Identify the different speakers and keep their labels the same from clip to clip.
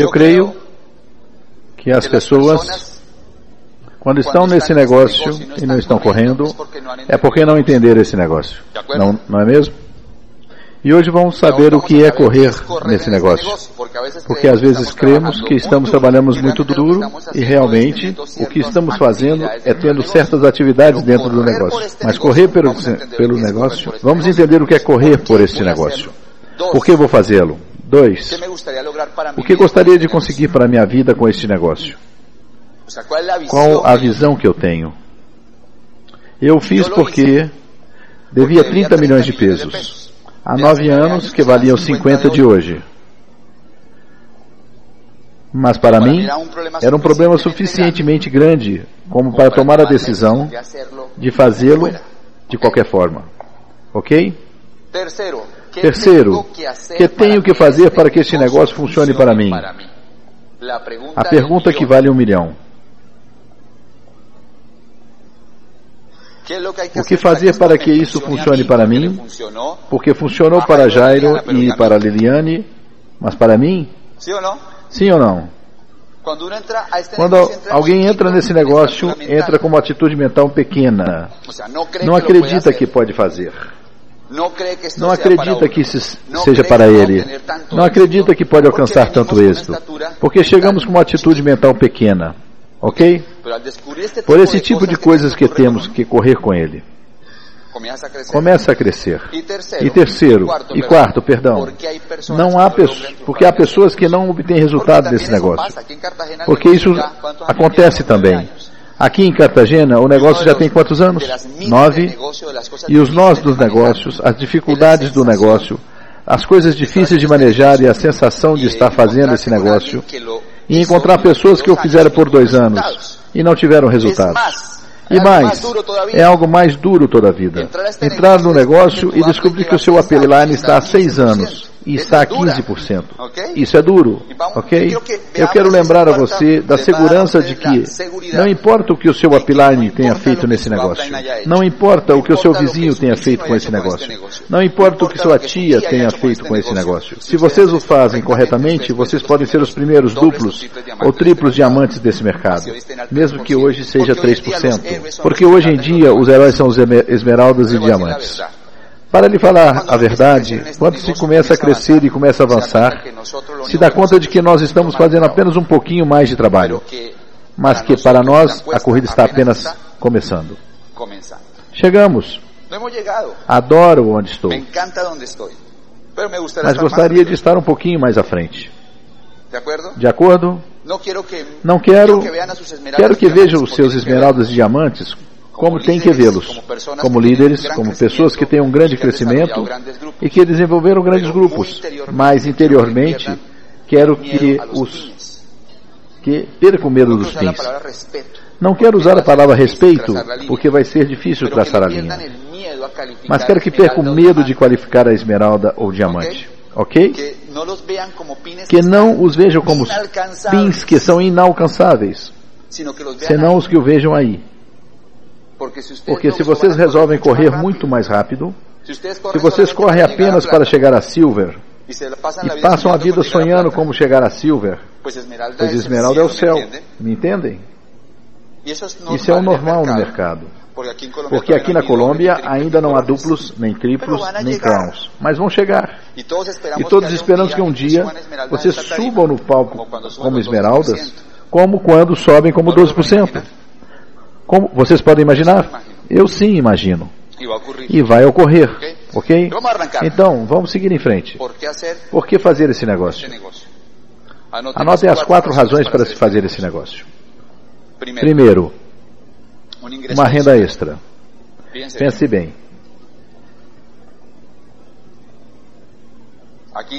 Speaker 1: Eu creio que as pessoas, quando estão nesse negócio e não estão correndo, é porque não entenderam esse negócio. Não, não é mesmo? E hoje vamos saber o que é correr nesse negócio. Porque às vezes cremos que estamos trabalhando muito duro e realmente o que estamos fazendo é tendo certas atividades dentro do negócio. Mas correr pelo, pelo negócio, vamos entender o que é correr por este negócio. Por que vou fazê-lo? Dois, o que gostaria de conseguir para a minha vida com este negócio? Qual a visão que eu tenho? Eu fiz porque devia 30 milhões de pesos há nove anos que valiam 50 de hoje. Mas para mim, era um problema suficientemente grande como para tomar a decisão de fazê-lo de qualquer forma. Ok? Terceiro, que tenho que fazer para que este negócio funcione para mim? A pergunta que vale um milhão. O que fazer para que isso funcione para mim? Porque funcionou para Jairo e para Liliane, mas para mim? Sim ou não? Quando alguém entra nesse negócio, entra com uma atitude mental pequena. Não acredita que pode fazer. Não acredita que isso seja para ele. Não acredita que pode alcançar tanto êxito. Porque chegamos com uma atitude mental pequena. Ok? Por esse tipo de coisas que temos que correr com ele. Começa a crescer. E terceiro, e quarto, perdão, não há pessoas, porque há pessoas que não obtêm resultado desse negócio. Porque isso acontece também. Aqui em Cartagena, o negócio já tem quantos anos? Nove. E os nós dos negócios, as dificuldades do negócio, as coisas difíceis de manejar e a sensação de estar fazendo esse negócio, e encontrar pessoas que o fizeram por dois anos e não tiveram resultado. E mais, é algo mais duro toda a vida. Entrar no negócio e descobrir que o seu upline está há seis anos e está a 15%. Isso é duro, ok? Eu quero lembrar a você da segurança de que não importa o que o seu upline tenha feito nesse negócio, não importa o que o seu vizinho tenha feito com esse negócio, não importa o que sua tia tenha feito com esse negócio. Se vocês o fazem corretamente, vocês podem ser os primeiros duplos ou triplos diamantes desse mercado, mesmo que hoje seja 3%. Porque hoje em dia os heróis são os esmeraldas e diamantes. Para lhe falar a verdade, quando se começa a crescer e começa a avançar, se dá conta de que nós estamos fazendo apenas um pouquinho mais de trabalho, mas que para nós a corrida está apenas começando. Chegamos. Adoro onde estou. Mas gostaria de estar um pouquinho mais à frente. De acordo? Não quero, quero que vejam os seus esmeraldas e diamantes como tem que vê-los, como líderes, como pessoas que têm um grande crescimento e que desenvolveram grandes grupos, mas interiormente quero que os que percam medo dos fins. Não quero usar a palavra respeito, porque vai ser difícil traçar a linha. Mas quero que percam medo de qualificar a esmeralda ou diamante. Ok? Que não os vejam como pins que são inalcançáveis, senão os que o vejam aí. Porque se vocês resolvem correr muito mais rápido, se vocês correm apenas para chegar a Silver e passam a vida sonhando como chegar a Silver, pois Esmeralda é o céu. Me entendem? Isso é o normal no mercado. Porque aqui na Colômbia ainda não há duplos, nem triplos, nem crowns. Mas vão chegar. E todos esperamos que um dia vocês subam no palco como esmeraldas, como quando sobem como 12%. Como vocês podem imaginar? Eu sim imagino. E vai ocorrer, ok? Então, vamos seguir em frente. Por que fazer esse negócio? Anotem as quatro razões para se fazer esse negócio. Primeiro, uma renda extra. Pense bem.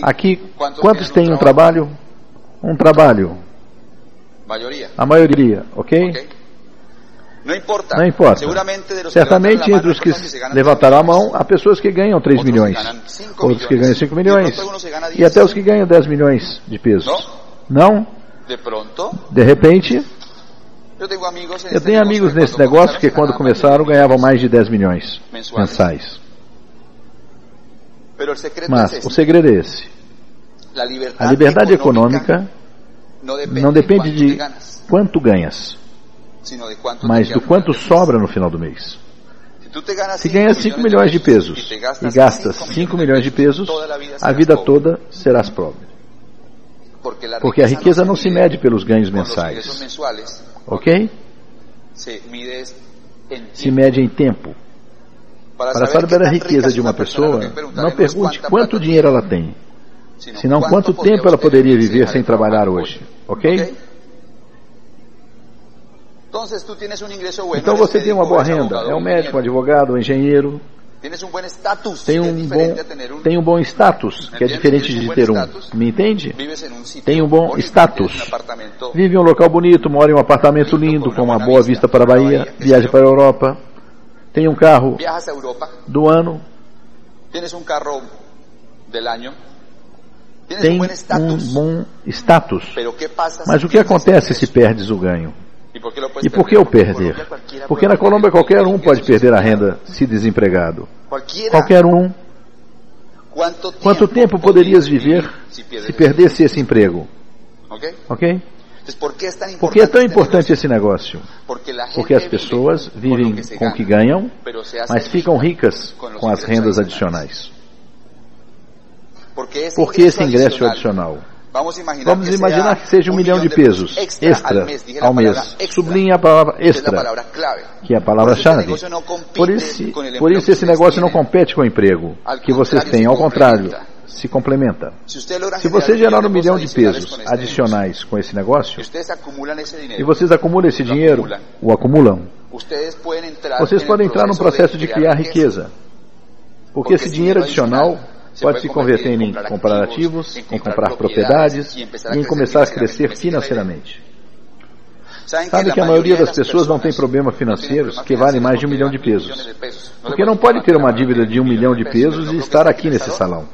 Speaker 1: Aqui, quantos têm um trabalho? Um trabalho. A maioria, ok? Não importa. Não importa. Certamente entre os que levantaram a mão, há pessoas que ganham 3 milhões, outros que ganham 5 milhões, e até os que ganham 10 milhões de pesos. Não? De repente, eu tenho amigos nesse negócio que quando começaram ganhavam mais de 10 milhões mensais. Mas o segredo é esse. A liberdade econômica não depende de quanto ganhas, mas do quanto sobra no final do mês. Se ganhas 5 milhões de pesos e gastas 5 milhões de pesos, a vida toda serás pobre. Porque a riqueza não se mede pelos ganhos mensais. Ok? Se mede em tempo. Para saber a riqueza de uma pessoa, não pergunte quanto dinheiro ela tem, senão quanto tempo ela poderia viver sem trabalhar hoje. Ok? Então você tem uma boa renda, é um médico, um advogado, um engenheiro. Tem um bom, tem um bom status, que é diferente de ter um. Me entende? Tem um bom status. Vive em um local bonito, mora em um apartamento lindo, com uma boa vista para a Bahia, viaja para a Europa. Tem um carro do ano. Tem um bom status. Mas o que acontece se perdes o ganho? E por que o perder? Porque na Colômbia qualquer um pode perder a renda se desempregado. Qualquer um. Quanto tempo poderias viver se perdesse esse emprego? Ok? Por que é tão importante esse negócio? Porque as pessoas vivem com o que ganham, mas ficam ricas com as rendas adicionais. Por que esse ingresso adicional? Vamos imaginar, Vamos imaginar que, seja um, milhão de pesos extra ao mês. Sublinha a palavra extra, que é a palavra-chave. Por isso, por isso esse negócio não compete com o emprego que vocês têm, ao contrário, se complementa. Se você gerar um milhão de pesos adicionais com esse negócio, e vocês acumulam esse dinheiro, o acumulam, vocês podem entrar num processo de criar riqueza. Porque esse dinheiro adicional pode se converter em comprar ativos, em comprar propriedades e em começar a crescer financeiramente. Sabe que a maioria das pessoas não tem problemas financeiros que valem mais de um milhão de pesos. Porque não pode ter uma dívida de um milhão de pesos e estar aqui nesse salão.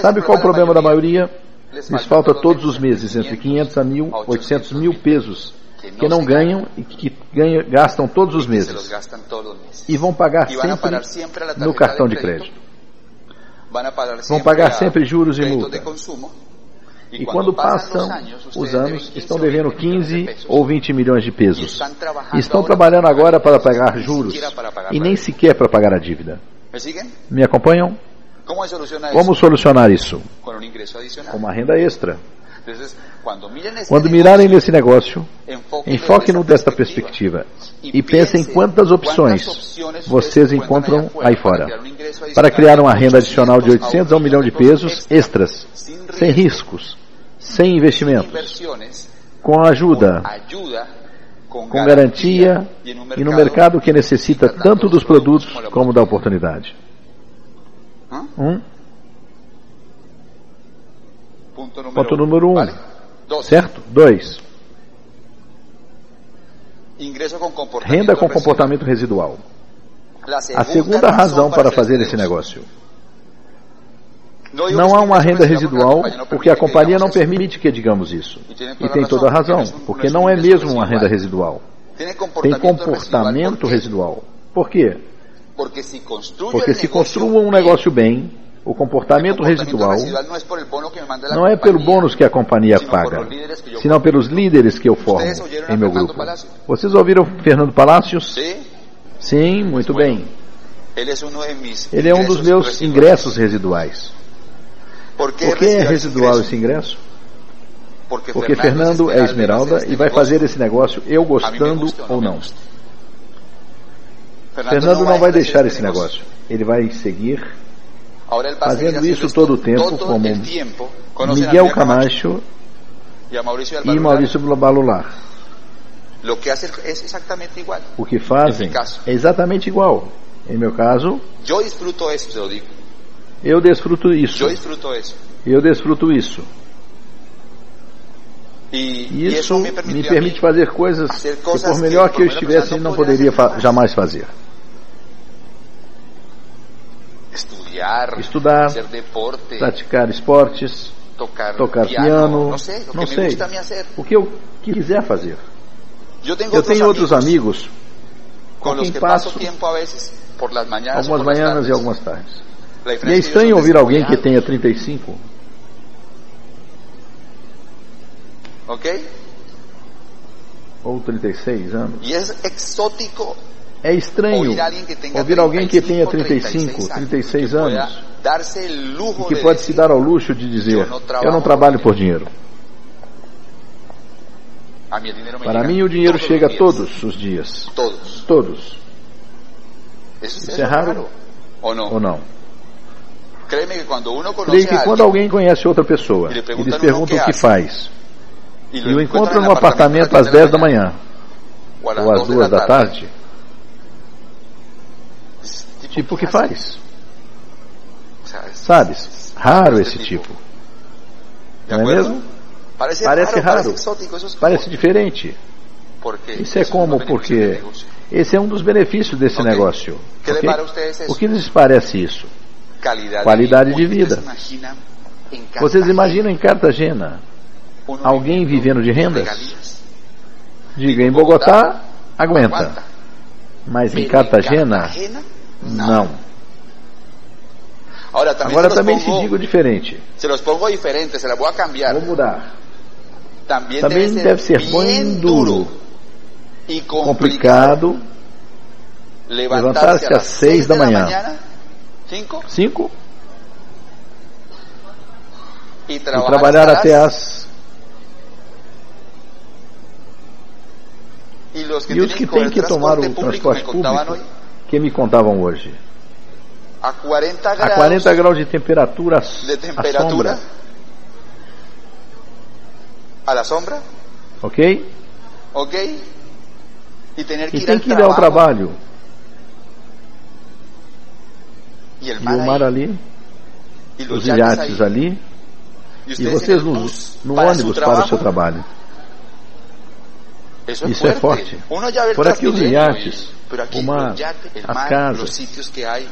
Speaker 1: Sabe qual é o problema da maioria? Lhes falta todos os meses entre 500 a 1.000, 800 mil pesos que não ganham e que ganham, gastam todos os meses. E vão pagar sempre no cartão de crédito. Vão pagar sempre juros e multa. E quando passam os anos, estão devendo 15 ou 20 milhões de pesos. Estão trabalhando agora para pagar juros e nem sequer para pagar a dívida. Me acompanham? Como solucionar isso? Com uma renda extra. Quando mirarem nesse negócio, enfoquem no desta perspectiva e pensem quantas opções vocês encontram aí fora para criar uma renda adicional de 800 a 1 milhão de pesos extras, sem riscos, sem investimentos, com ajuda, com garantia e no mercado que necessita tanto dos produtos como da oportunidade. Um. Ponto número um. Certo? Dois. Renda com comportamento residual. A segunda razão para fazer esse negócio. Não há uma renda residual porque a companhia não permite que digamos isso. E tem toda a razão, porque não é mesmo uma renda residual. Tem comportamento residual. Por quê? Porque se construa um negócio bem, o comportamento residual não é pelo bônus que a companhia paga, senão pelos líderes que eu formo em meu grupo. Vocês ouviram Fernando Palácios? Sim, muito bem. Ele é um dos meus ingressos residuais. Por que é residual esse ingresso? Porque Fernando é esmeralda e vai fazer esse negócio eu gostando ou não. Fernando não vai deixar esse negócio. Ele vai seguir fazendo isso todo o tempo, como Miguel Camacho e Maurício Balular. O que fazem é exatamente igual. Em meu caso, eu desfruto isso. Eu desfruto isso. E isso me permite fazer coisas que, por melhor que eu estivesse, não poderia jamais fazer. Estudar, praticar esportes, tocar, piano, não sei, não sei o que eu quiser fazer. Eu tenho outros amigos com quem passo algumas manhãs e algumas tardes. E é estranho ouvir alguém que tenha 35.
Speaker 2: Ok?
Speaker 1: Ou 36 anos.
Speaker 2: Y es exótico
Speaker 1: É estranho ouvir alguém que tenha
Speaker 2: 35,
Speaker 1: 35, 36
Speaker 2: que
Speaker 1: anos e que
Speaker 2: de
Speaker 1: pode se dar ao luxo de dizer:
Speaker 2: Eu não trabalho
Speaker 1: por dinheiro. Para mim, o dinheiro chega todos os dias.
Speaker 2: Todos.
Speaker 1: Isso é raro ou não? Creio que quando alguém conhece outra pessoa
Speaker 2: E lhe
Speaker 1: lhes perguntam
Speaker 2: o que
Speaker 1: faz, e o
Speaker 2: encuentran
Speaker 1: no apartamento às 10 da manhã ou às
Speaker 2: 2
Speaker 1: 2 da tarde,
Speaker 2: tipo,
Speaker 1: tipo o que
Speaker 2: ¿qué
Speaker 1: faz? Sabes? Raro esse tipo.
Speaker 2: ¿De
Speaker 1: Não é mesmo?
Speaker 2: Parece,
Speaker 1: Parece
Speaker 2: raro, parece
Speaker 1: diferente. Isso é
Speaker 2: eso
Speaker 1: como porque esse é um dos benefícios desse negócio.
Speaker 2: ¿Qué le
Speaker 1: ok?
Speaker 2: para a ustedes eso?
Speaker 1: O que lhes parece isso? Qualidade de
Speaker 2: vida.
Speaker 1: Vocês imaginam em Cartagena alguém vivendo de rendas? Diga, em Bogotá, aguenta. Mas em Cartagena, Não.
Speaker 2: Ahora también,
Speaker 1: Agora
Speaker 2: se,
Speaker 1: também te
Speaker 2: pongo,
Speaker 1: digo diferente.
Speaker 2: se los pongo diferente, se las voy a cambiar.
Speaker 1: Vou mudar.
Speaker 2: También,
Speaker 1: Também
Speaker 2: debe,
Speaker 1: deve ser
Speaker 2: bien
Speaker 1: bem duro,
Speaker 2: y complicado,
Speaker 1: complicado.
Speaker 2: levantarse a las 6 da manhã, 5
Speaker 1: Cinco,
Speaker 2: y
Speaker 1: e
Speaker 2: trabajar,
Speaker 1: trabalhar
Speaker 2: hasta
Speaker 1: até
Speaker 2: las-
Speaker 1: as.
Speaker 2: y los que
Speaker 1: E os que têm que tomar o
Speaker 2: transporte público
Speaker 1: público, que me contavam hoje.
Speaker 2: a 40
Speaker 1: A
Speaker 2: grados
Speaker 1: 40 graus de temperatura,
Speaker 2: de
Speaker 1: à
Speaker 2: temperatura
Speaker 1: sombra,
Speaker 2: a la sombra,
Speaker 1: ok?
Speaker 2: ¿ok? Y tener que
Speaker 1: E
Speaker 2: ir
Speaker 1: tem que ir ao trabalho. E
Speaker 2: mar,
Speaker 1: o mar ali,
Speaker 2: los
Speaker 1: os iates ali, e vocês no, no ônibus para o seu trabalho. Isso é forte. Por aqui os iates, o mar, as casas.
Speaker 2: los sitios que hay.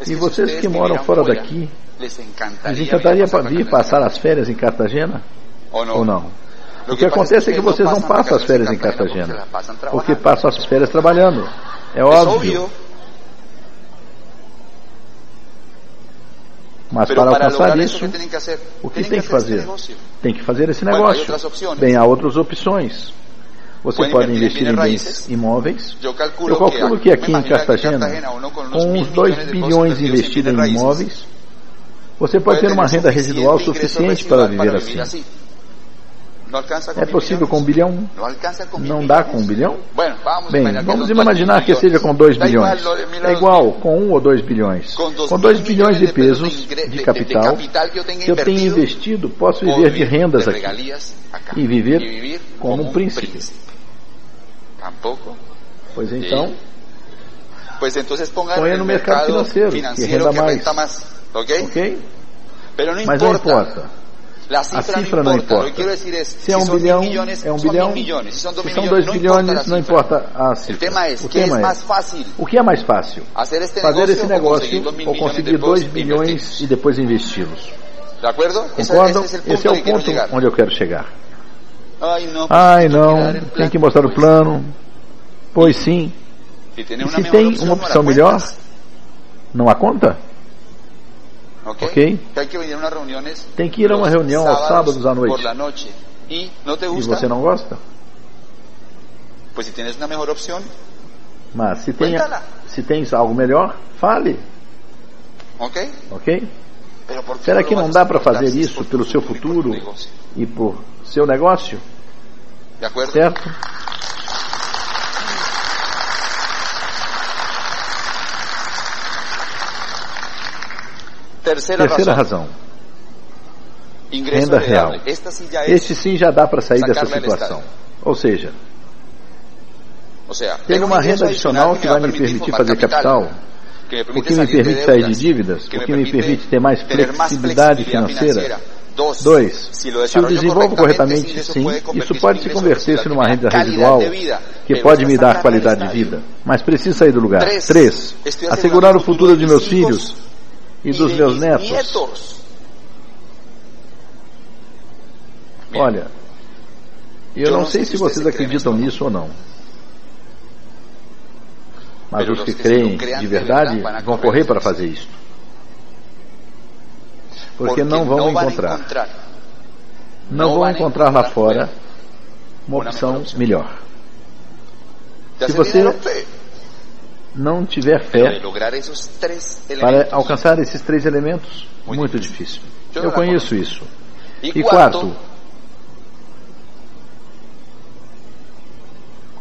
Speaker 2: Es
Speaker 1: E
Speaker 2: que
Speaker 1: vocês que moram fora daqui,
Speaker 2: les
Speaker 1: lhes encantaria
Speaker 2: a
Speaker 1: vir passar as férias em Cartagena ou não? O que acontece é que vocês não passam as férias em Cartagena,
Speaker 2: porque
Speaker 1: passam as férias trabalhando. É óbvio. Mas para alcançar isso, o que tem que fazer? Tem que fazer esse negócio. Bem, há outras opções. Você pode investir em bens imóveis. Eu calculo que aqui em Cartagena, com uns 2
Speaker 2: millones de
Speaker 1: bilhões investidos em imóveis, você pode ter uma renda residual suficiente para viver assim. É possível com um bilhão? Não dá com um bilhão? Bem, vamos imaginar que seja com 2
Speaker 2: Da igual,
Speaker 1: bilhões. É igual com 1 ou 2 bilhões.
Speaker 2: Com dois
Speaker 1: Com 2
Speaker 2: mil
Speaker 1: bilhões de pesos
Speaker 2: de-
Speaker 1: capital
Speaker 2: que eu
Speaker 1: tenho investido, posso viver de rendas aqui e viver como um príncipe. Pois então,
Speaker 2: Pues entonces pongan
Speaker 1: Ponha no mercado
Speaker 2: mercado
Speaker 1: financeiro,
Speaker 2: financiero,
Speaker 1: que renda mais.
Speaker 2: ¿Ok?
Speaker 1: Mas não
Speaker 2: importa. La cifra,
Speaker 1: cifra
Speaker 2: no
Speaker 1: não
Speaker 2: importa. Que
Speaker 1: importa.
Speaker 2: es,
Speaker 1: Se é um bilhão,
Speaker 2: millones,
Speaker 1: é um bilhão.
Speaker 2: mil millones. Si son dos
Speaker 1: Se são
Speaker 2: millones,
Speaker 1: 2
Speaker 2: no importa
Speaker 1: bilhões,
Speaker 2: la
Speaker 1: não
Speaker 2: cifra.
Speaker 1: importa a cifra.
Speaker 2: tema es,
Speaker 1: O
Speaker 2: ¿qué es
Speaker 1: tema é,
Speaker 2: fácil?
Speaker 1: o que é mais fácil?
Speaker 2: Este
Speaker 1: Fazer esse
Speaker 2: o
Speaker 1: negócio
Speaker 2: dos mil
Speaker 1: ou conseguir
Speaker 2: de
Speaker 1: 2
Speaker 2: pesos
Speaker 1: bilhões e depois investi-los. Concordam? Esse é
Speaker 2: que
Speaker 1: o ponto onde eu quero chegar. Ai, não,
Speaker 2: dar el
Speaker 1: tem que mostrar o plano. Pois sim. E se tem uma opção melhor, não há conta?
Speaker 2: ¿Ok?
Speaker 1: Ok.
Speaker 2: Que hay que venir a unas reuniones
Speaker 1: Tem que ir a uma reunião aos sábados à noite.
Speaker 2: por la noche. ¿Y no te
Speaker 1: E
Speaker 2: gusta?
Speaker 1: você não gosta?
Speaker 2: Pues si tienes una mejor opción,
Speaker 1: Mas se tem, se tens algo melhor, fale,
Speaker 2: ¿ok?
Speaker 1: ok?
Speaker 2: Pero ¿por qué
Speaker 1: Será que não dá para fazer isso pelo seu futuro e por seu negócio, certo? Terceira
Speaker 2: razón.
Speaker 1: razão.
Speaker 2: Ingreso
Speaker 1: Renda real.
Speaker 2: Es,
Speaker 1: Este sim já dá para sair dessa situação. Ou seja, ter uma renda adicional que vai me permitir fazer capital, o que me permite sair de dívidas, o que me permite ter mais flexibilidade
Speaker 2: flexibilidad
Speaker 1: financeira. Dois, se o desenvolvo corretamente, sim, isso pode se converter-se numa renda residual que pode me dar qualidade de vida. Mas preciso sair do lugar.
Speaker 2: Três,
Speaker 1: assegurar o futuro de meus filhos e
Speaker 2: y
Speaker 1: dos meus netos.
Speaker 2: nietos.
Speaker 1: Olha, eu não sei se vocês acreditam nisso ou não. Mas os que creem de
Speaker 2: de
Speaker 1: verdade vão
Speaker 2: correr
Speaker 1: para fazer isso. Porque não vão encontrar. não vão encontrar lá fora uma opção melhor. Se você não tiver fé para alcançar esses três elementos, muito difícil. Eu conheço isso. E quarto,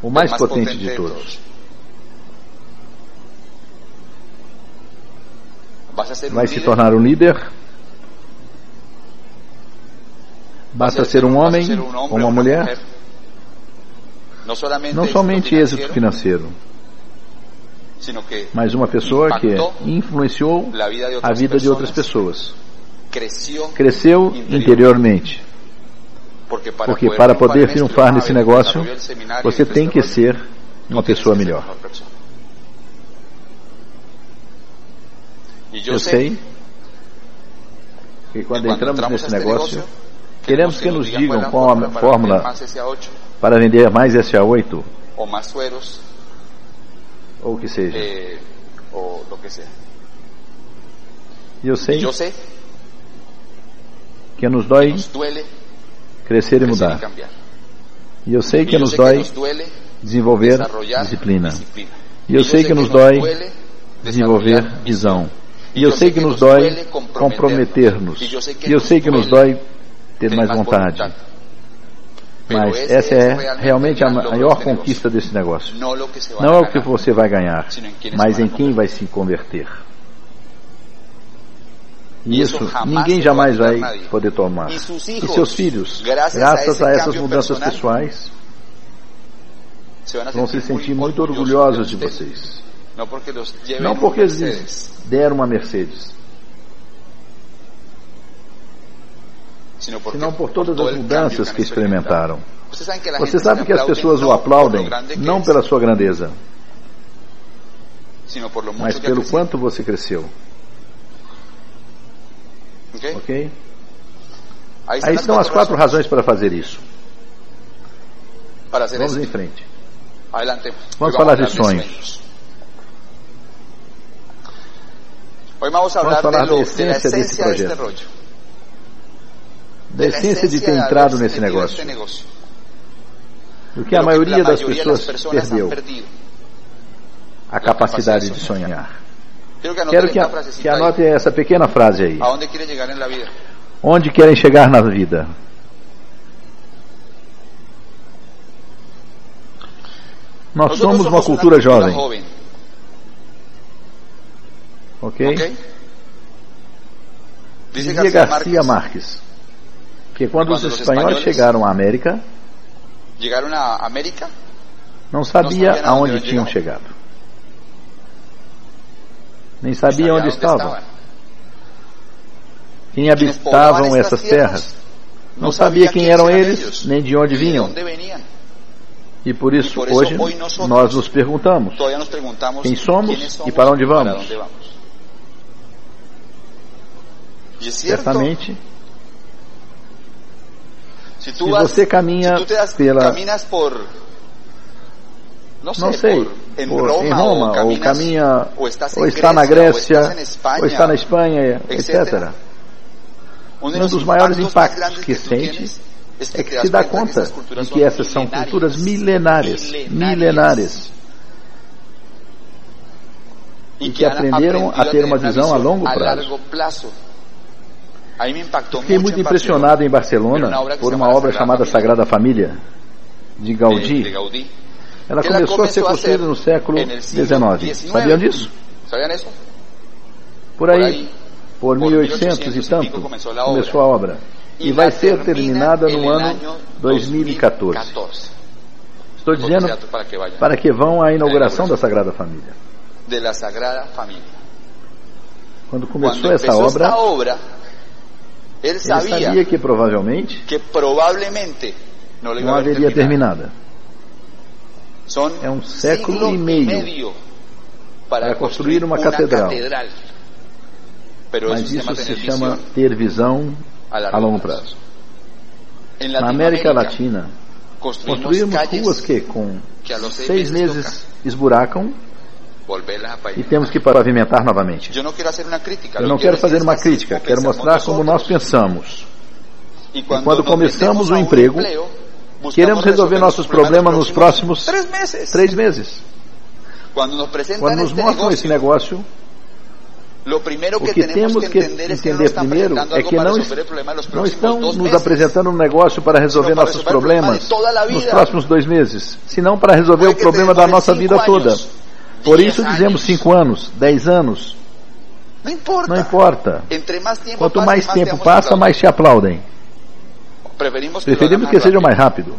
Speaker 1: o mais potente de todos. Vai se tornar um líder. Basta ser um homem ou uma mulher. Não somente êxito financeiro, mas uma pessoa que influenciou a vida de outras pessoas. Cresceu interiormente. Porque para poder triunfar nesse negócio, você tem que ser uma pessoa melhor. Eu sei que quando entramos nesse negócio, queremos que nos digam qual a fórmula para vender mais SA8 ou o que seja. Eh, e eu sei que nos dói crescer e mudar. E eu sei que nos dói desenvolver disciplina. E eu sei que nos dói desenvolver visão. E eu sei que nos dói comprometer-nos. E eu sei que nos dói ter mais vontade. Mas essa é realmente a maior conquista desse negócio. Não é o que você vai ganhar, mas em quem vai se converter. E isso ninguém jamais vai poder tomar. E seus filhos, graças a essas mudanças pessoais, vão se sentir muito orgulhosos de vocês. Não porque eles deram uma Mercedes, senão por todas as mudanças que experimentaram. Você sabe que as pessoas o aplaudem não pela sua grandeza, mas pelo quanto você cresceu. Ok? Aí estão as quatro razões para fazer isso. Vamos em frente. Vamos para as lições. Vamos falar da essência desse projeto da essência de ter entrado nesse negócio. O que a maioria das pessoas perdeu a capacidade de sonhar. Quero que, a, que anote essa pequena frase aí. Onde querem chegar na vida? Nós somos uma cultura jovem. Ok? Dizia Garcia Marques que quando os espanhóis chegaram à América, não sabia aonde tinham chegado. Nem sabia onde estavam. Quem habitavam essas terras. Não sabia quem eram eles, nem de onde vinham. E por isso, hoje, nós nos perguntamos quem somos e para onde vamos. Certamente, se, se você caminha se pela. Por, não sei, por, em, por, Roma, em Roma, ou, ou caminha, ou, ou está na Grécia, ou, Espanha, ou está na Espanha, etc. etc. Um dos maiores impactos que sente é que se dá conta de que essas são culturas milenares, milenares, e que aprenderam a ter uma visão a longo prazo. Fiquei muito impressionado em Barcelona por uma obra chamada Sagrada Família, de Gaudí. Ela começou a ser construída no século XIX. Sabiam disso? Por aí, por 1800 e tanto, começou a obra. E vai ser terminada no ano 2014. Estou dizendo para que vão à inauguração da Sagrada Família. Quando começou essa obra, ele sabia, Ele sabia que provavelmente que provavelmente não, não haveria terminada. É um século e meio para construir uma catedral. Mas isso se chama ter visão a longo prazo. Na América Latina, construímos ruas que com seis meses esburacam e temos que pavimentar novamente. Eu não quero fazer uma crítica, quero mostrar como nós pensamos. E quando começamos o emprego, queremos resolver nossos problemas nos próximos três meses. Quando nos mostram esse negócio, o que temos que entender primeiro é que não, não estão nos apresentando um negócio para resolver nossos problemas nos próximos dois meses, senão para resolver o problema da nossa vida toda. Por isso dizemos cinco anos, dez anos. Não importa. Quanto mais tempo passa, mais te aplaudem. Preferimos que seja mais rápido.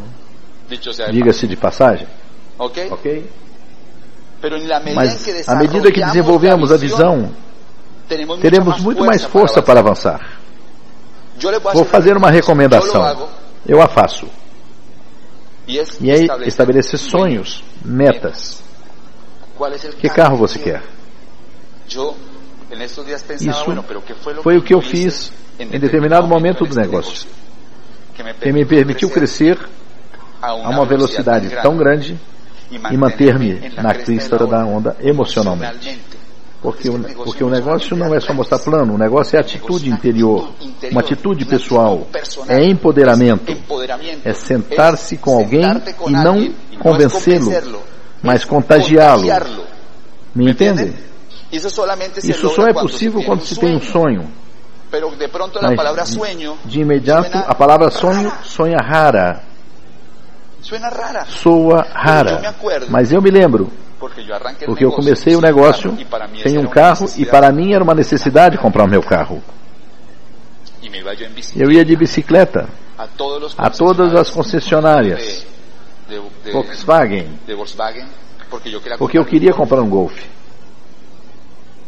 Speaker 1: Diga-se de passagem. Ok? Mas à medida que desenvolvemos a visão, teremos muito mais força para avançar. Vou fazer uma recomendação. Eu a faço. E é estabelecer sonhos, metas. Que carro você quer? Isso foi o que eu fiz em determinado momento do negócio, que me permitiu crescer a uma velocidade tão grande e manter-me na crista da onda emocionalmente. Porque o, porque o negócio não é só mostrar plano, o negócio é atitude interior, uma atitude pessoal, é empoderamento, é sentar-se com alguém e não convencê-lo, mas contagiá-lo. Me entende? Isso só é possível quando se tem um sonho. Mas, de imediato, a palavra sonho sonha rara. Soa rara. Mas eu me lembro porque eu comecei o negócio sem um carro e para mim era uma necessidade comprar o meu carro. Eu ia de bicicleta a todas as concessionárias Volkswagen, porque eu queria comprar um Golf.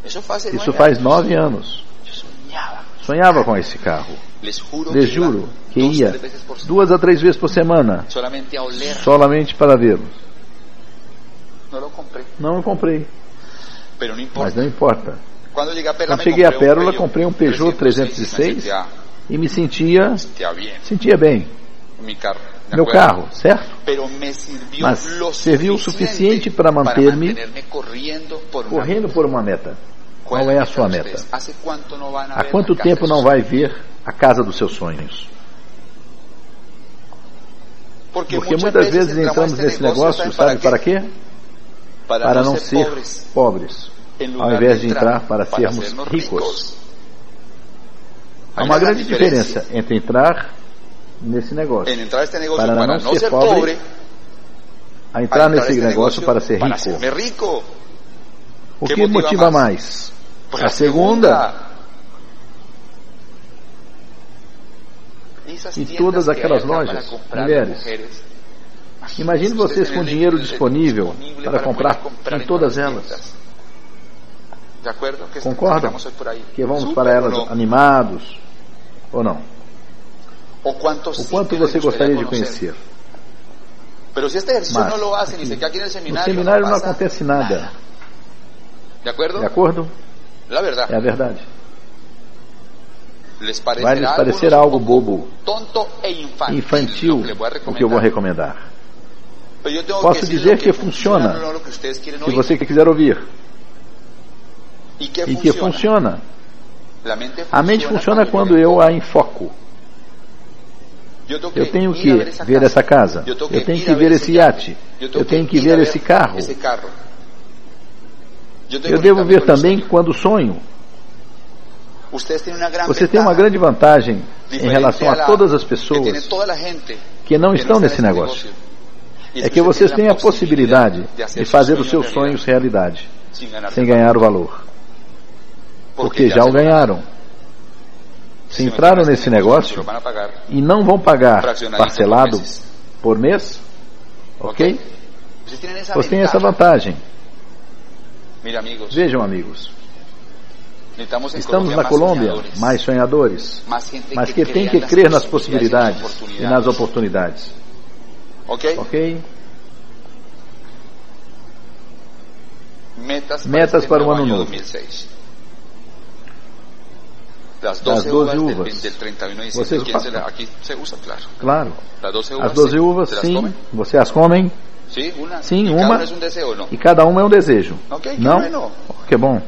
Speaker 1: Isso faz nove anos. Sonhava com esse carro. Les juro que ia duas a três vezes por semana, somente para vê-los. Não eu comprei. Mas não importa. Quando cheguei à Pérola, comprei um Peugeot 306 e me sentia, sentia bem. Meu carro, certo? Mas serviu o suficiente para manter-me correndo por uma meta. Qual é a sua meta? Há quanto tempo não vai ver a casa dos seus sonhos? Porque muitas vezes entramos nesse negócio, sabe para quê? para não ser pobres, ao invés de entrar para sermos ricos. Há uma grande diferença entre entrar nesse negócio para não ser pobre a entrar nesse negócio para ser rico. O que motiva mais? A segunda. E todas aquelas lojas, mulheres, Imagine vocês com dinheiro disponível para comprar em todas elas. Concordam que vamos para elas animados ou não? O quanto você gostaria de conhecer? Mas no seminário não acontece nada. De acordo? É a verdade. Vai lhes parecer algo bobo, infantil, o que eu vou recomendar. Posso dizer que funciona, se você quiser ouvir. E que funciona. A mente funciona quando eu a enfoco. Eu tenho que ver essa casa. Eu tenho que ver esse iate. Eu tenho que ver esse carro. Eu devo ver também quando sonho. Você tem uma grande vantagem em relação a todas as pessoas que não estão nesse negócio é que vocês têm a possibilidade de fazer os seus sonhos realidade, sem ganhar o valor. Porque já o ganharam. Se entraram nesse negócio e não vão pagar parcelado por mês, ok? Vocês têm essa vantagem. Vejam, amigos. Estamos na Colômbia, mais sonhadores, mas que tem que crer nas possibilidades e nas oportunidades. Ok? Metas para o ano novo. 2006. Das 12, das 12 uvas. uvas. Del 31 de Vocês se, aqui se usa, claro. Claro. As 12 uvas, as 12 uvas sim. Comem? Você as comem? Sim, uma. Sim, e uma. Cada um deseo, e cada uma é um desejo. Okay, não? Bueno. Que bom.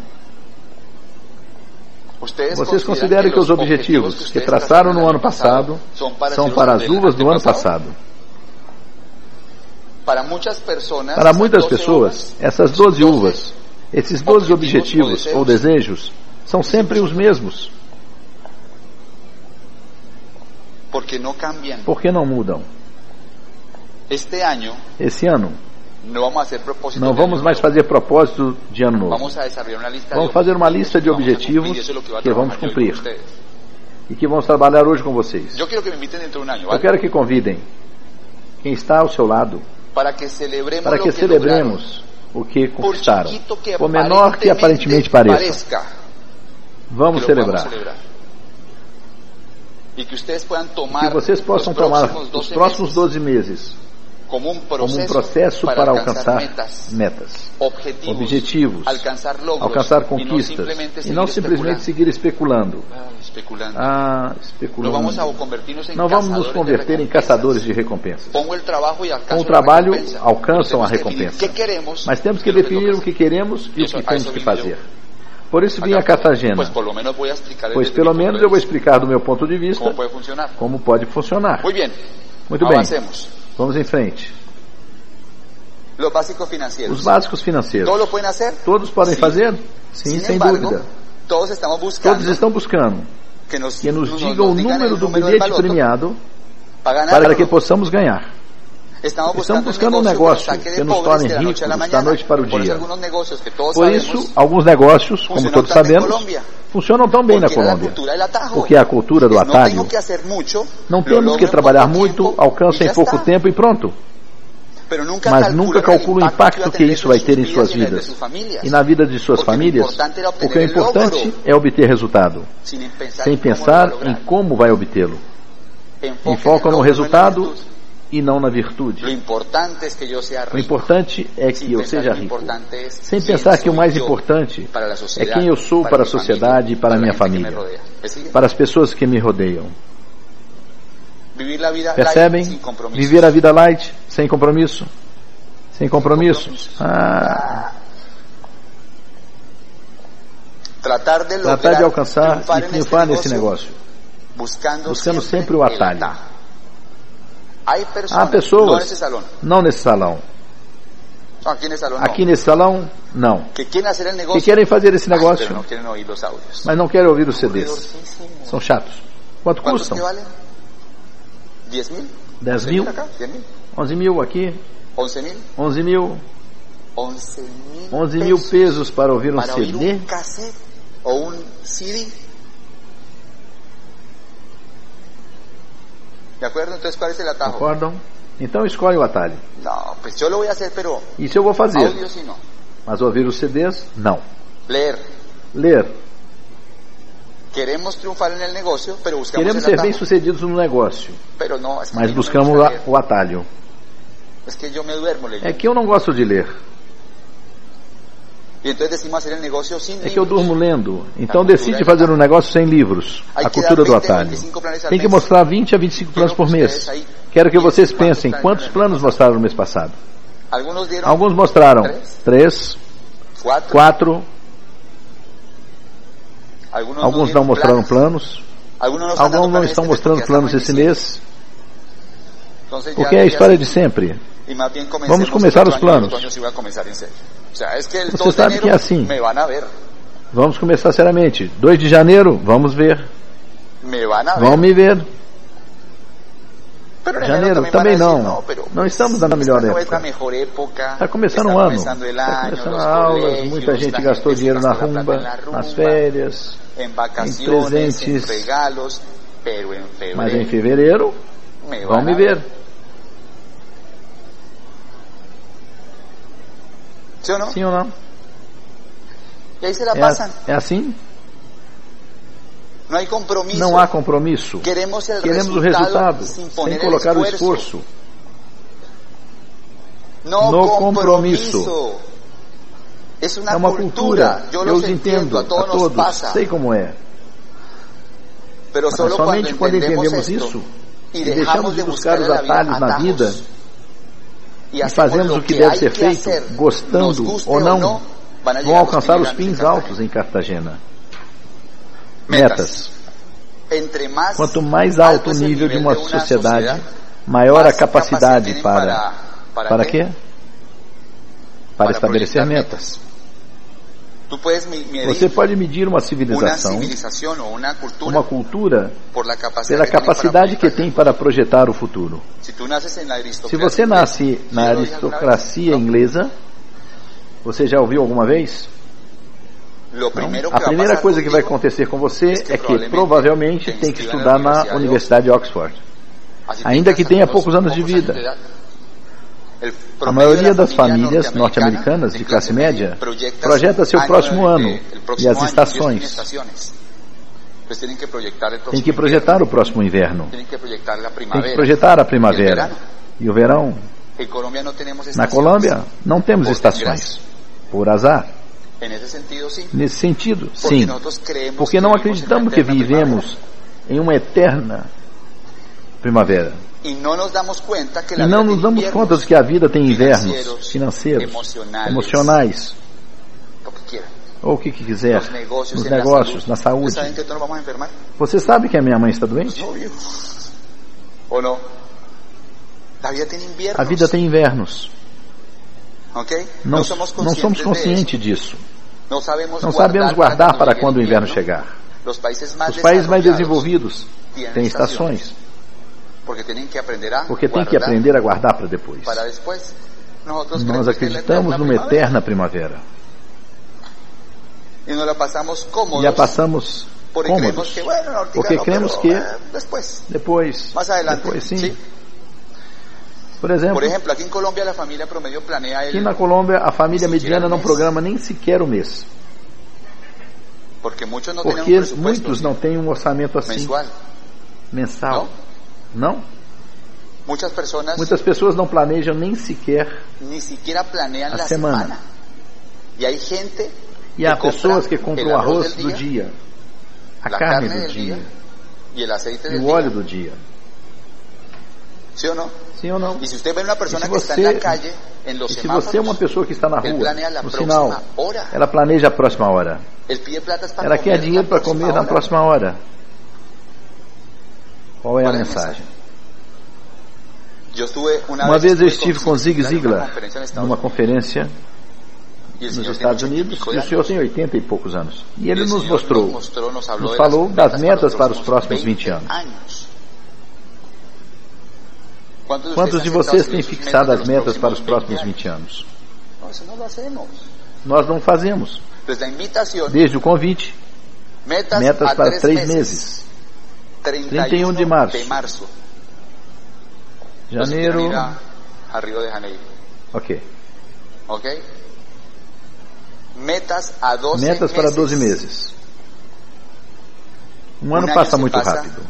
Speaker 1: Vocês consideram que os objetivos que traçaram no ano passado são para as uvas do ano passado? Para muitas pessoas, essas 12 uvas, esses 12 objetivos ou desejos, são sempre os mesmos. Por que não mudam? Esse ano, não vamos mais fazer propósito de ano novo. Vamos fazer uma lista de objetivos que vamos cumprir e que vamos trabalhar hoje com vocês. Eu quero que convidem quem está ao seu lado para que celebremos o que conquistaram, por menor que aparentemente pareça. Vamos celebrar. E que vocês possam tomar os próximos 12 meses como um processo para alcançar metas, objetivos, alcançar conquistas e não simplesmente seguir especulando. Ah, especulando. Não vamos nos converter em caçadores de recompensas. Com o trabalho alcançam a recompensa. Mas temos que definir o que queremos e o que temos que fazer. Por isso vim a Cartagena, pois pelo menos eu vou explicar do meu ponto de vista como pode funcionar. Muito bem. Vamos em frente. Os básicos financeiros. Todos podem fazer? Sim, sem dúvida. Todos estão buscando que nos digam o número do bilhete premiado para que possamos ganhar. Estamos buscando um negócio que nos torne ricos da noite para o dia. Por isso, alguns negócios, como todos sabemos, funcionam tão bem na Colômbia, porque é a cultura do atalho. Não temos que trabalhar muito, alcança em pouco tempo e pronto. Mas nunca calcula o impacto que isso vai ter em suas vidas e na vida de suas famílias, porque o importante é obter resultado, sem pensar em como vai obtê-lo. Enfoca no resultado e não na virtude. O importante é que eu seja rico, sem pensar que o mais importante é quem eu sou para a sociedade e para a minha família, para as pessoas que me rodeiam. Percebem? Viver a vida light, sem compromisso. Sem compromisso. Ah. Tratar de alcançar e triunfar nesse negócio, buscando sempre o atalho. Há pessoas, não nesse salão. Aqui nesse salão, não. Que querem fazer esse negócio, mas não querem ouvir os CDs. São chatos. Quanto custam? 10 mil? 11 mil aqui? 11 mil? 11 mil pesos para ouvir um CD? Ou um CD? ¿De acuerdo? Entonces, ¿cuál es el atajo? Acordam? Então escolhe o atalho.
Speaker 2: Não, pues eu lo voy a hacer, pero
Speaker 1: Isso eu vou fazer. Audio, sí, no. Mas ouvir os CDs, não.
Speaker 2: Ler.
Speaker 1: Ler.
Speaker 2: Queremos triunfar en el negocio, pero buscamos
Speaker 1: Queremos ser bem-sucedidos no negócio.
Speaker 2: No, que
Speaker 1: mas buscamos o atalho. É que eu não gosto de ler. É que eu durmo lendo. Então decide fazer um negócio sem livros. A cultura do atalho. Tem que mostrar 20 a 25 planos por mês. Quero que vocês pensem quantos planos mostraram no mês passado. Alguns mostraram três, quatro. Alguns não mostraram planos. Alguns não estão mostrando planos esse mês. Porque é a história de sempre. Vamos começar os planos. Você sabe que é assim. Vamos começar seriamente. 2 de janeiro, vamos ver. Vão me ver. Janeiro também não. Não estamos na melhor época. Está começando o ano. Está começando aulas. Muita gente gastou dinheiro na rumba, nas férias, em presentes. Mas em fevereiro, vão me ver.
Speaker 2: Sim ou não?
Speaker 1: Sim ou não?
Speaker 2: E aí se la é,
Speaker 1: É assim?
Speaker 2: Não há compromisso.
Speaker 1: Não há compromisso.
Speaker 2: Queremos,
Speaker 1: Queremos o resultado sem colocar o esforço.
Speaker 2: No,
Speaker 1: no compromisso. compromisso. É uma cultura. Eu, Eu os entendo a todos, a todos. sei como é. Mas somente quando entendemos isso e deixamos de buscar os atalhos na vida e fazemos o que deve ser feito, gostando ou não, vão alcançar os pins altos em Cartagena. Metas. Quanto mais alto o nível de uma sociedade, maior a capacidade para. Para quê? Para estabelecer metas. Você pode medir uma civilização, uma cultura, pela capacidade que tem para projetar o futuro. Se você nasce na aristocracia inglesa, você já ouviu alguma vez? Não? A primeira coisa que vai acontecer com você é que provavelmente tem que estudar na Universidade de Oxford, ainda que tenha poucos anos de vida. A maioria das famílias norte-americanas de classe média projeta seu próximo ano e as estações. Tem que projetar o próximo inverno. Tem que projetar a primavera e o verão. Na Colômbia não temos estações, por azar. Nesse sentido, sim. Porque não acreditamos que vivemos em uma eterna primavera. E não nos damos conta de que a vida tem invernos financeiros, emocionais, ou o que, que quiser, nos negócios, na saúde. Você sabe que a minha mãe está doente? Ou não? A vida tem invernos. Não, não somos conscientes disso. Não sabemos guardar para quando o inverno chegar. Os países mais desenvolvidos têm estações. Porque tem que aprender a, Porque tem que aprender a guardar para depois. Para depois. Nós acreditamos numa eterna primavera. E a passamos cómodos. E a passamos porque cómodos. Que, bueno, porque cremos que depois, depois, depois sim. Por exemplo, Por exemplo, aqui em Colômbia a família promedio planea Aqui na Colômbia a família mediana não programa nem sequer o mês. Porque muitos não, Porque muitos não têm um orçamento assim mensual. mensal. Não? Não? Muitas pessoas, Muitas pessoas não planejam nem sequer nem sequer planejam a semana. semana. E, aí gente e há pessoas que compram o arroz do dia, a carne, do dia, e, e o óleo do dia. Sim ou não? Sim ou não? E se você, calle, e se você é uma pessoa que está na rua, no sinal, ela planeja a próxima hora. Ela quer dinheiro para comer na próxima hora. Qual é a mensagem? Uma vez eu estive com Zig Ziglar numa conferência nos Estados Unidos e o senhor tem 80 e poucos anos. E ele nos mostrou, nos falou das metas para os próximos 20 anos. Quantos de vocês têm fixado as metas para os próximos 20 anos? Nós não fazemos. Desde o convite, metas para três meses. 31 de março. Janeiro. A Rio de Janeiro. Ok. Ok. Metas a 12 Metas para 12 meses. Um ano passa muito rápido.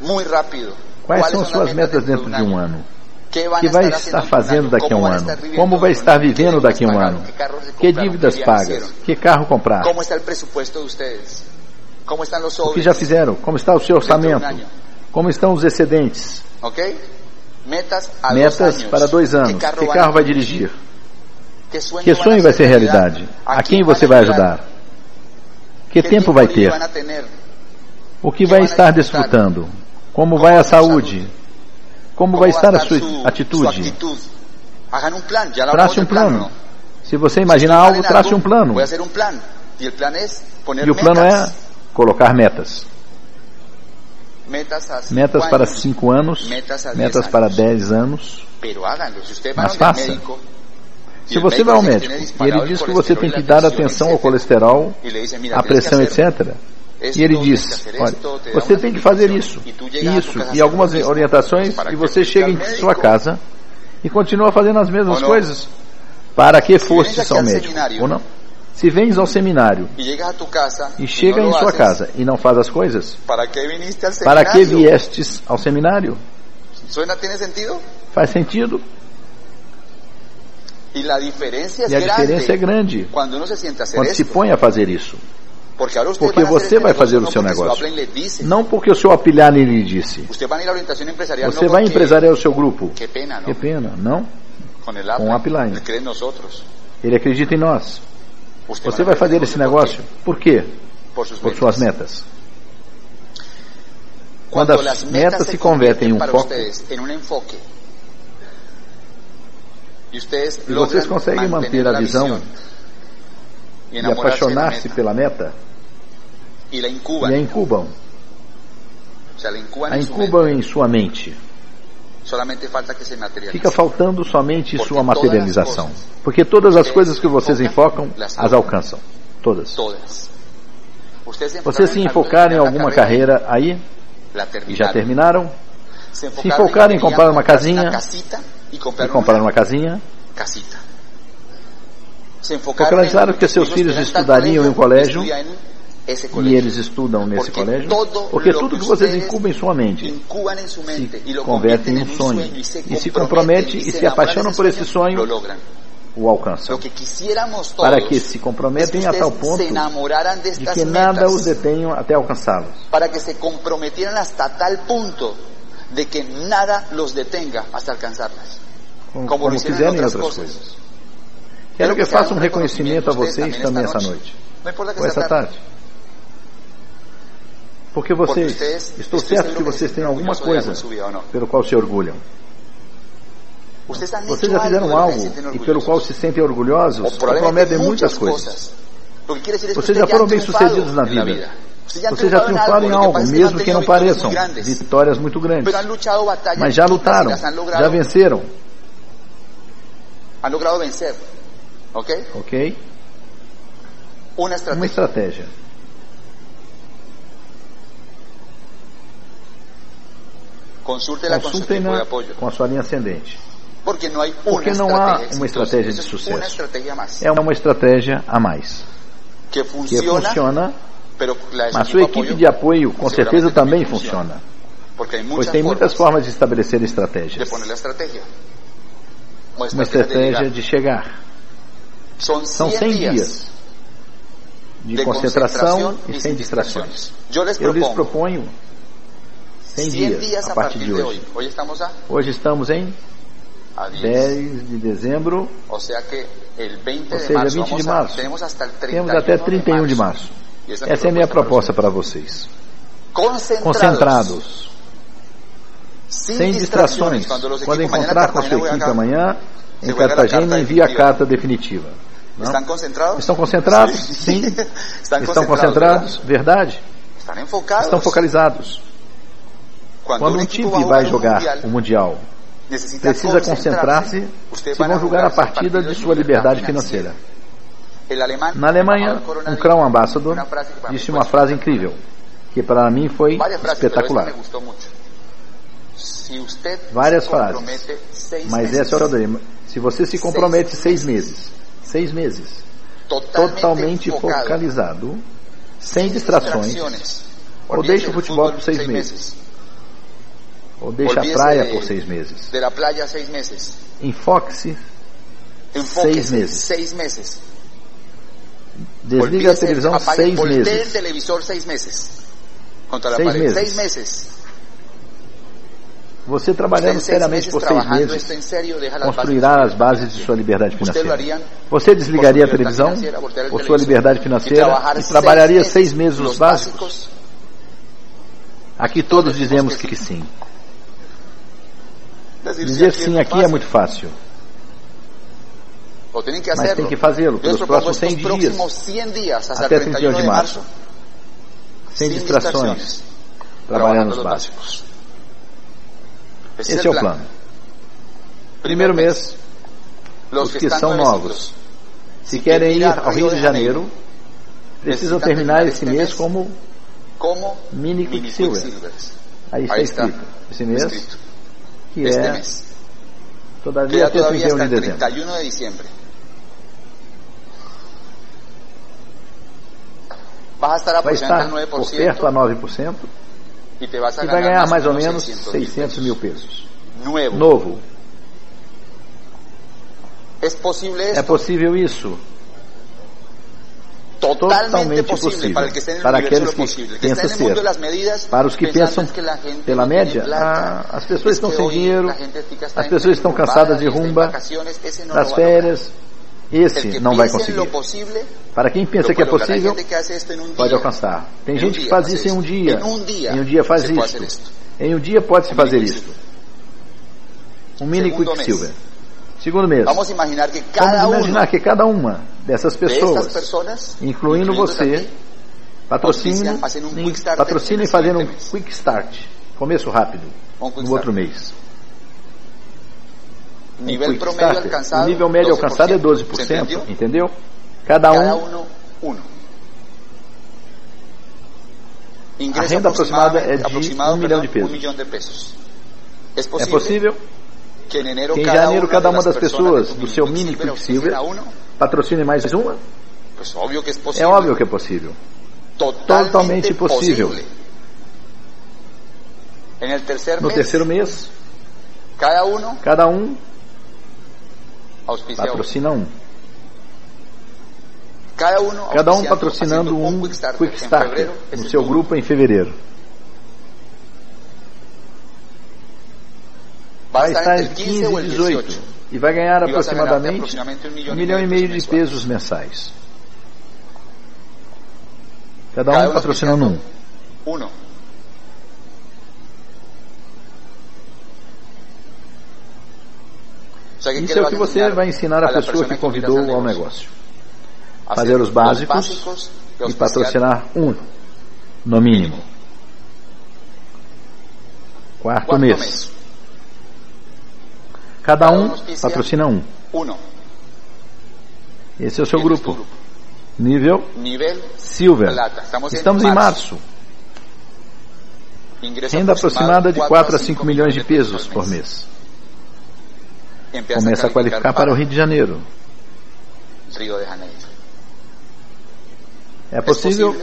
Speaker 1: Muito rápido. Quais são suas metas dentro de um ano? O que vai estar fazendo daqui a um ano? Como vai estar vivendo daqui a um ano? Que dívidas pagas? Que carro comprar? O que já fizeram? Como está o seu orçamento? Como estão os excedentes? Ok? Metas, Metas para dois anos. Que carro vai dirigir? Que sonho vai ser realidade? A quem você vai ajudar? Que tempo vai ter? O que vai estar desfrutando? Como vai a saúde? Como vai estar a sua atitude? Trace um plano. Se você imaginar algo, trace um plano. E o plano é colocar metas. Metas para cinco anos, metas para dez anos. Mas faça. Se você vai ao médico e ele diz que você tem que dar atenção ao colesterol, à pressão, etc., e ele diz, olha, você tem que fazer isso, isso, e algumas orientações, e você chega em sua casa e continua fazendo as mesmas coisas. Para que fostes ao médico, ou não? Se vens ao seminário e chega em sua casa e não faz as coisas, para que viestes ao seminário? Faz sentido? E a diferença é grande quando se põe a fazer isso. Porque você vai fazer o seu negócio. Não porque o seu upline lhe disse. Você vai empresariar o seu grupo. Que pena, não? Com o upline. Ele acredita em nós. Você vai fazer esse negócio? Por quê? por suas metas. Quando as metas se convertem em um foco, e vocês conseguem manter a visão e apaixonar-se pela meta e a incubam, a incubam em sua mente. Fica faltando somente sua materialização. Porque todas as coisas que vocês enfocam, as alcançam. Todas. Vocês se enfocarem em alguma carreira aí, e já terminaram, se enfocarem em comprar uma casinha, e comprar uma casinha, focalizaram que seus filhos estudariam em um colégio, e eles estudam nesse colégio, porque tudo que vocês incubam em sua mente se converte em um sonho e se compromete e se apaixonam por esse sonho, o alcançam. Para que se comprometem a tal ponto de que nada os detenham até alcançá-los.
Speaker 2: Para que se comprometieran hasta tal punto de que nada los detenga hasta alcanzarlas.
Speaker 1: Como, como fizerem outras coisas. Quero que faça um reconhecimento a vocês também essa noite, ou essa tarde. Porque vocês, estou certo que vocês têm alguma coisa pelo qual se orgulham. Vocês já fizeram algo e pelo qual se sentem orgulhosos ou prometem muitas coisas. Vocês já foram bem-sucedidos na vida. Vocês já triunfaram em algo, mesmo que não pareçam vitórias muito grandes. Mas já lutaram, já venceram. Ok? Uma estratégia. Consulte-na com a sua linha ascendente. Porque não, Porque não há uma estratégia de sucesso. É uma estratégia a mais. Que funciona, mas sua equipe de apoio com certeza também funciona. Pois tem muitas formas de estabelecer estratégias. Uma estratégia de chegar. São 100 dias de concentração e sem distrações. Eu lhes proponho 100 dias a partir de hoje. Hoje estamos em 10 de dezembro, ou seja, 20 de março. Temos até 31 de março. Essa é a minha proposta para vocês. Concentrados. Sem distrações. Quando encontrar com a sua equipe amanhã, em Cartagena, envie a carta definitiva. Não? Estão concentrados? Estão concentrados? Sim. Estão concentrados? Verdade? Estão focalizados. Quando um time vai jogar o Mundial, precisa concentrar-se. se vão jogar a partida de sua liberdade financeira. Na Alemanha, um Crown Ambassador disse uma frase incrível, que para mim foi espetacular. Várias frases, mas essa é a dele. Se você se compromete seis meses, seis meses, totalmente focalizado, sem distrações, ou deixa o futebol por seis meses, ou deixa a praia por seis meses. Enfoque-se seis meses.
Speaker 2: Seis meses.
Speaker 1: Desliga a televisão seis meses.
Speaker 2: seis meses.
Speaker 1: seis meses. Seis meses. Você trabalhando seriamente por seis meses construirá as bases de sua liberdade financeira. Você desligaria a televisão por sua liberdade financeira e trabalharia seis meses os básicos? Aqui todos dizemos que sim. Dizer sim aqui é muito fácil. Mas tem que fazê-lo pelos próximos 100 dias, até 31 de março. Sem distrações, trabalhando os básicos. Esse é o plano. Primeiro mês, os que são novos, se querem ir ao Rio de Janeiro, precisam terminar esse mês como mini Quicksilver. Aí está escrito. Esse mês que é mês. todavia até 31 de dezembro. 31 de diciembre. Vai estar por perto a 9% e, te vas a e vai ganhar mais ou menos 600 mil pesos. Novo. Novo. É possível isso? Totalmente possível para aqueles que pensam ser. Para os que pensam pela média, ah, as pessoas estão sem dinheiro, as pessoas estão cansadas de rumba, das férias. esse não vai conseguir. Para quem pensa que é possível, pode alcançar. Tem gente que faz isso em um dia. Em um dia faz isso. Em um dia pode-se fazer isso. Um mini Quicksilver. Segundo mês. Vamos imaginar que cada, Vamos imaginar que cada uma dessas pessoas, incluindo você, patrocinem, patrocinem fazendo um quick start, começo rápido, no outro mês. Um nível promédio alcançado, o nível médio alcançado é 12%, entendeu? Cada um, um. A renda aproximada é de um milhão de pesos. É possível que em janeiro cada uma das pessoas do seu mini Quicksilver patrocine mais uma? É óbvio que é possível. Totalmente possível. No terceiro mês, cada um patrocina um. Cada um patrocinando um Quick Start no seu grupo em fevereiro. Vai estar entre 15 e 18 e vai ganhar aproximadamente um milhão e meio de pesos mensais. Cada um patrocinando um. Isso é o que você vai ensinar a pessoa que convidou ao negócio. Fazer os básicos e patrocinar um, no mínimo. Quarto mês. Cada um patrocina um. Esse é o seu grupo. Nível Silver. Estamos em março. Renda aproximada de 4 a 5 milhões de pesos por mês. Começa a qualificar para o Rio de Janeiro. É possível?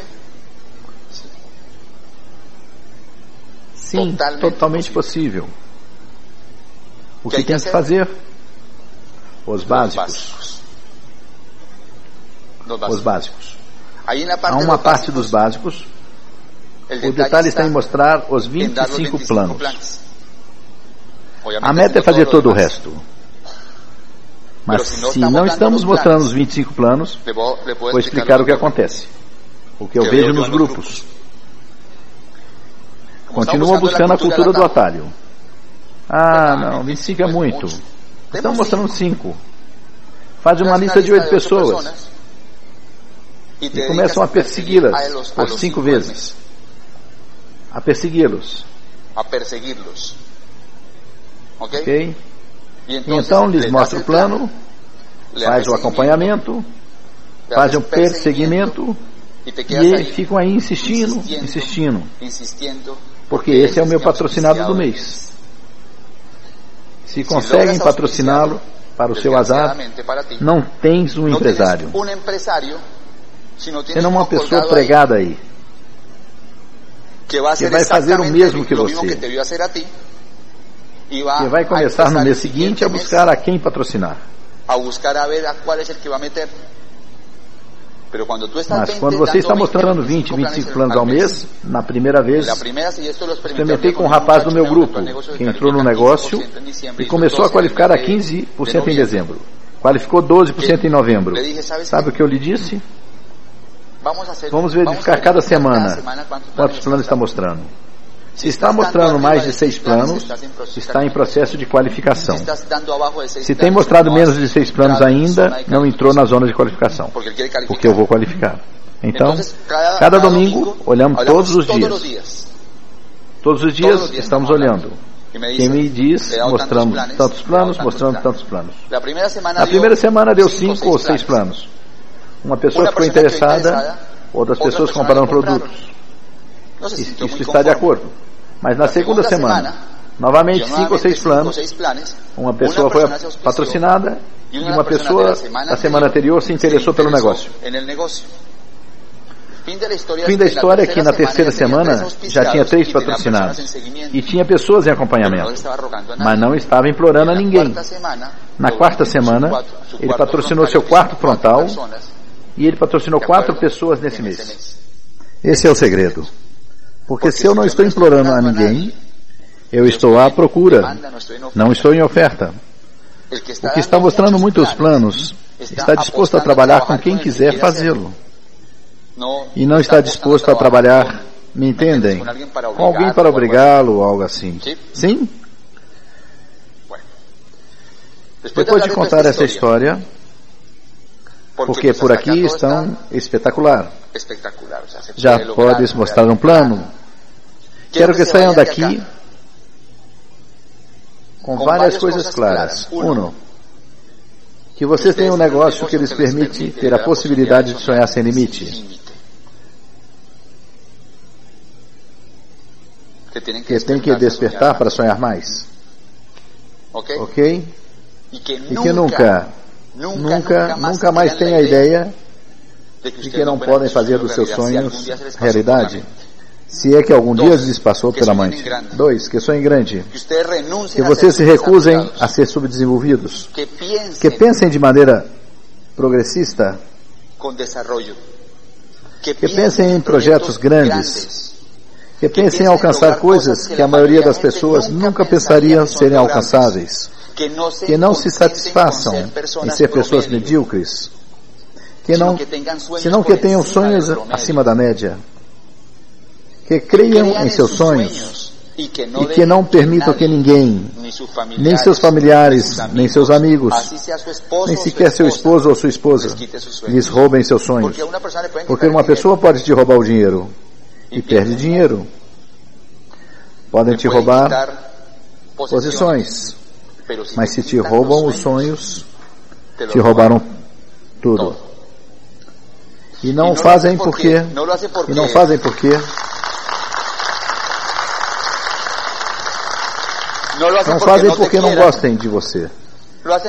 Speaker 1: Sim, totalmente possível. O que tem que fazer? Os básicos. Os básicos. Há uma parte dos básicos. O detalhe está em mostrar os 25 planos. A meta é fazer todo o resto. Mas se não estamos mostrando os 25 planos, vou explicar o que acontece. O que eu vejo nos grupos. Continua buscando a cultura do atalho. Ah, não, 25 é muito. Estamos mostrando 5. Faz uma lista de 8 pessoas. E começam a persegui-las por 5 vezes. A persegui-los. A persegui-los. Ok? E então lhes mostra o plano, faz o acompanhamento, faz o perseguimento e ficam aí insistindo, insistindo. Porque esse é o meu patrocinado do mês. Se conseguem patrociná-lo para o seu azar, não tens um empresário. Senão uma pessoa pregada aí. Que vai fazer o mesmo que você que vai começar no mês seguinte a buscar a quem patrocinar. A buscar a ver a qual é o que vai meter. Mas quando você está mostrando 20, 25 planos ao mês, na primeira vez, experimentei com um rapaz do meu grupo, que entrou no negócio e começou a qualificar a 15% em dezembro. Qualificou 12% em novembro. Sabe o que eu lhe disse? Vamos verificar cada semana quantos planos está mostrando. Se está mostrando mais de seis planos, está em processo de qualificação. Se tem mostrado menos de seis planos ainda, não entrou na zona de qualificação, porque eu vou qualificar. Então, cada domingo, olhamos todos os dias. Todos os dias estamos olhando. Quem me diz, mostramos tantos planos, mostrando tantos planos. Na primeira semana deu cinco ou seis planos. Uma pessoa ficou interessada, outras pessoas compraram produtos. Isso está de acordo. Mas na segunda semana, novamente cinco ou seis planos, uma pessoa foi patrocinada e uma pessoa na semana anterior. se interessou pelo negócio. Fim da história é que na terceira semana já tinha três patrocinados. e tinha pessoas em acompanhamento, mas não estava implorando a ninguém. Na quarta semana, ele patrocinou seu quarto frontal e ele patrocinou quatro pessoas nesse mês. Esse é o segredo. Porque se eu não estou implorando a ninguém, eu estou à procura, não estou em oferta. O que está mostrando muitos planos está disposto a trabalhar com quem quiser fazê-lo. E não está disposto a trabalhar, me entendem? Com alguém para obrigá-lo ou algo assim. Sim? Depois de contar essa história, porque por aqui estão espetacular. Já podes mostrar um plano. Quero que saiam daqui com várias coisas claras. Uno, que vocês tenham um negócio que lhes permite ter a possibilidade de sonhar sem limite. Que tem que despertar para sonhar mais. Ok? E que nunca, nunca, nunca mais tenha a ideia de que não podem fazer dos seus sonhos realidade se é que algum dia lhes passou pela mente. Dois, que sonhem grande. Que vocês se recusem a ser subdesenvolvidos. Que pensem de maneira progressista. Que pensem em projetos grandes. Que pensem em alcançar coisas que a maioria das pessoas nunca pensariam serem alcançáveis. Que não se satisfaçam em ser pessoas medíocres. Que não, senão que tenham sonhos acima da média que creiam em seus sonhos e que não permitam que ninguém, nem seus familiares, nem seus amigos, nem sequer seu esposo ou sua esposa, lhes roubem seus sonhos. Porque uma pessoa pode te roubar o dinheiro e perde dinheiro. Podem te roubar posições, mas se te roubam os sonhos, te roubaram tudo. E não fazem porque, e não fazem porque Não fazem porque não gostem de você,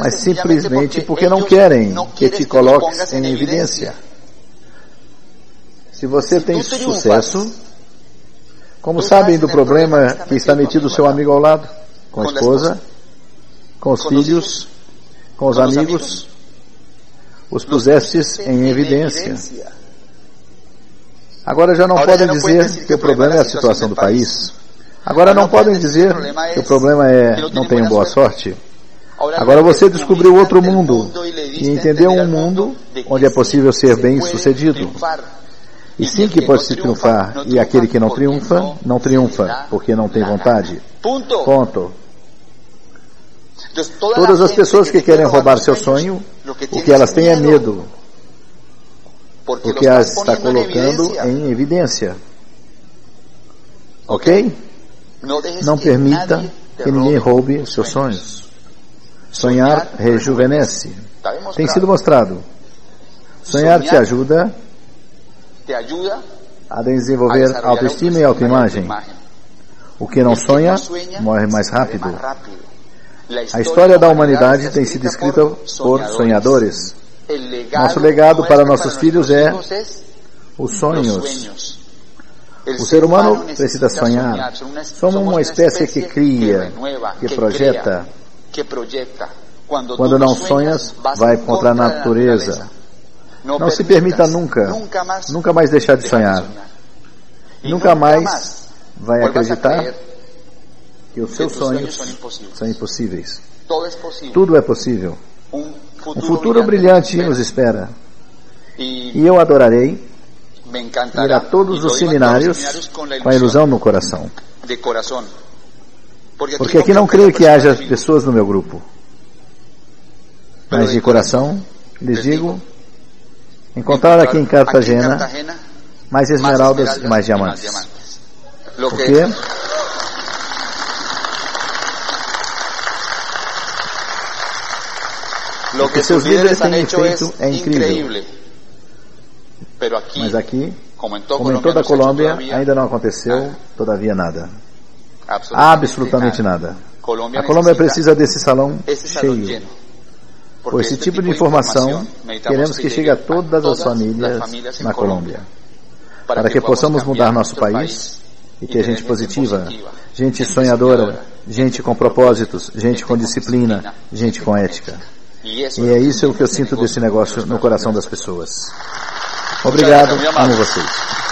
Speaker 1: mas simplesmente porque não querem que te coloques em evidência. Se você tem sucesso, como sabem do problema que está metido o seu amigo ao lado? Com a esposa, com os filhos, com os amigos, os pusestes em evidência. Agora já não podem dizer que o problema é a situação do país. Agora não podem dizer que o problema é não tenham boa sorte. Agora você descobriu outro mundo e entendeu um mundo onde é possível ser bem sucedido. E sim que pode se triunfar, e aquele que não triunfa, não triunfa, porque não tem vontade. Ponto. Todas as pessoas que querem roubar seu sonho, o que elas têm é medo, porque as está colocando em evidência. Ok? Não permita que ninguém roube seus sonhos. Sonhar rejuvenesce. Tem sido mostrado. Sonhar te ajuda a desenvolver autoestima e autoimagem. O que não sonha morre mais rápido. A história da humanidade tem sido escrita por sonhadores. Nosso legado para nossos filhos é os sonhos. O ser humano precisa sonhar. Somos uma espécie que cria, que projeta. Quando não sonhas, vai contra a natureza. Não se permita nunca, nunca mais deixar de sonhar. Nunca mais vai acreditar que os seus sonhos são impossíveis. Tudo é possível. Um futuro brilhante nos espera. E eu adorarei ir a todos os seminários com a ilusão no coração. Porque aqui não creio que haja pessoas no meu grupo. Mas de coração, lhes digo, encontrar aqui em Cartagena mais esmeraldas e mais diamantes. Porque o que seus líderes têm feito é incrível. Mas aqui, como em toda a Colômbia, ainda não aconteceu, todavia nada. Absolutamente nada. A Colômbia precisa desse salão cheio. Por esse tipo de informação, queremos que chegue a todas as famílias na Colômbia, para que possamos mudar nosso país e ter gente positiva, gente sonhadora, gente com propósitos, gente com disciplina, gente com ética. E é isso o que eu sinto desse negócio no coração das pessoas. Obrigado, amo vocês.